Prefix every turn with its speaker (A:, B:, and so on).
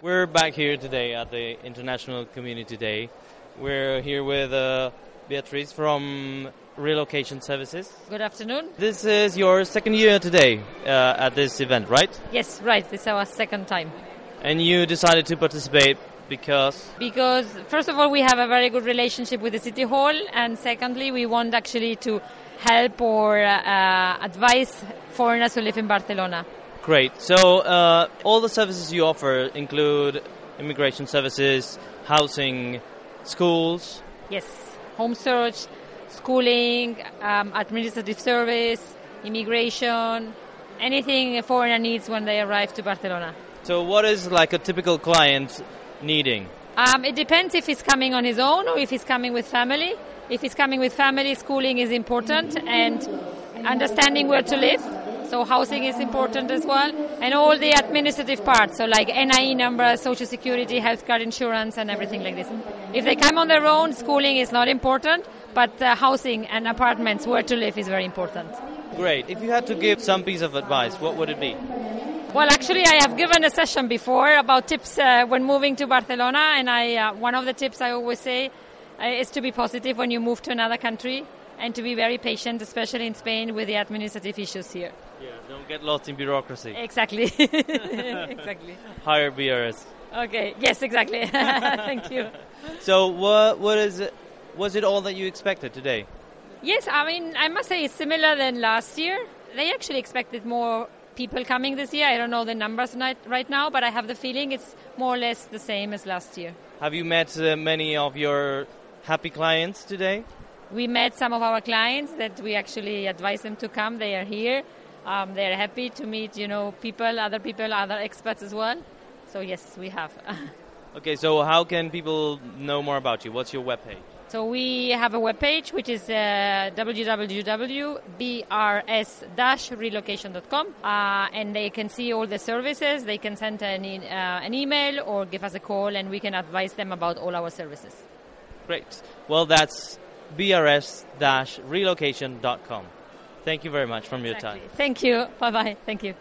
A: We're back here today at the International Community Day. We're here with uh, Beatrice from Relocation Services.
B: Good afternoon.
A: This is your second year today uh, at this event, right?
B: Yes, right. This is our second time.
A: And you decided to participate because
B: Because, first of all, we have a very good relationship with the City Hall, and secondly, we want actually to help or uh, advise foreigners who live in Barcelona.
A: Great. So uh, all the services you offer include immigration services, housing, schools.
B: Yes, home search, schooling, um, administrative service, immigration, anything a foreigner needs when they arrive to Barcelona.
A: So what is like a typical client needing?
B: Um, it depends if he's coming on his own or if he's coming with family. If he's coming with family, schooling is important and understanding where to live. So housing is important as well, and all the administrative parts, so like NIE number, social security, health card insurance, and everything like this. If they come on their own, schooling is not important, but uh, housing and apartments, where to live, is very important.
A: Great. If you had to give some piece of advice, what would it be?
B: Well, actually, I have given a session before about tips uh, when moving to Barcelona, and I uh, one of the tips I always say uh, is to be positive when you move to another country and to be very patient, especially in Spain with the administrative issues here.
A: Yeah, don't get lost in bureaucracy.
B: Exactly, exactly.
A: Hire BRS.
B: Okay. Yes, exactly. Thank you.
A: So what what is it? Was it all that you expected today?
B: Yes, I mean, I must say it's similar than last year. They actually expected more people coming this year. I don't know the numbers right, right now, but I have the feeling it's more or less the same as last year.
A: Have you met uh, many of your happy clients today?
B: We met some of our clients that we actually advised them to come. They are here. Um, they are happy to meet, you know, people, other people, other experts as well. So yes, we have.
A: Okay, so how can people know more about you? What's your webpage?
B: so we have a webpage which is uh, www.brs-relocation.com, uh, and they can see all the services. They can send an, e- uh, an email or give us a call, and we can advise them about all our services.
A: Great. Well, that's brs-relocation.com. Thank you very much from your time.
B: Thank you. Bye bye. Thank you.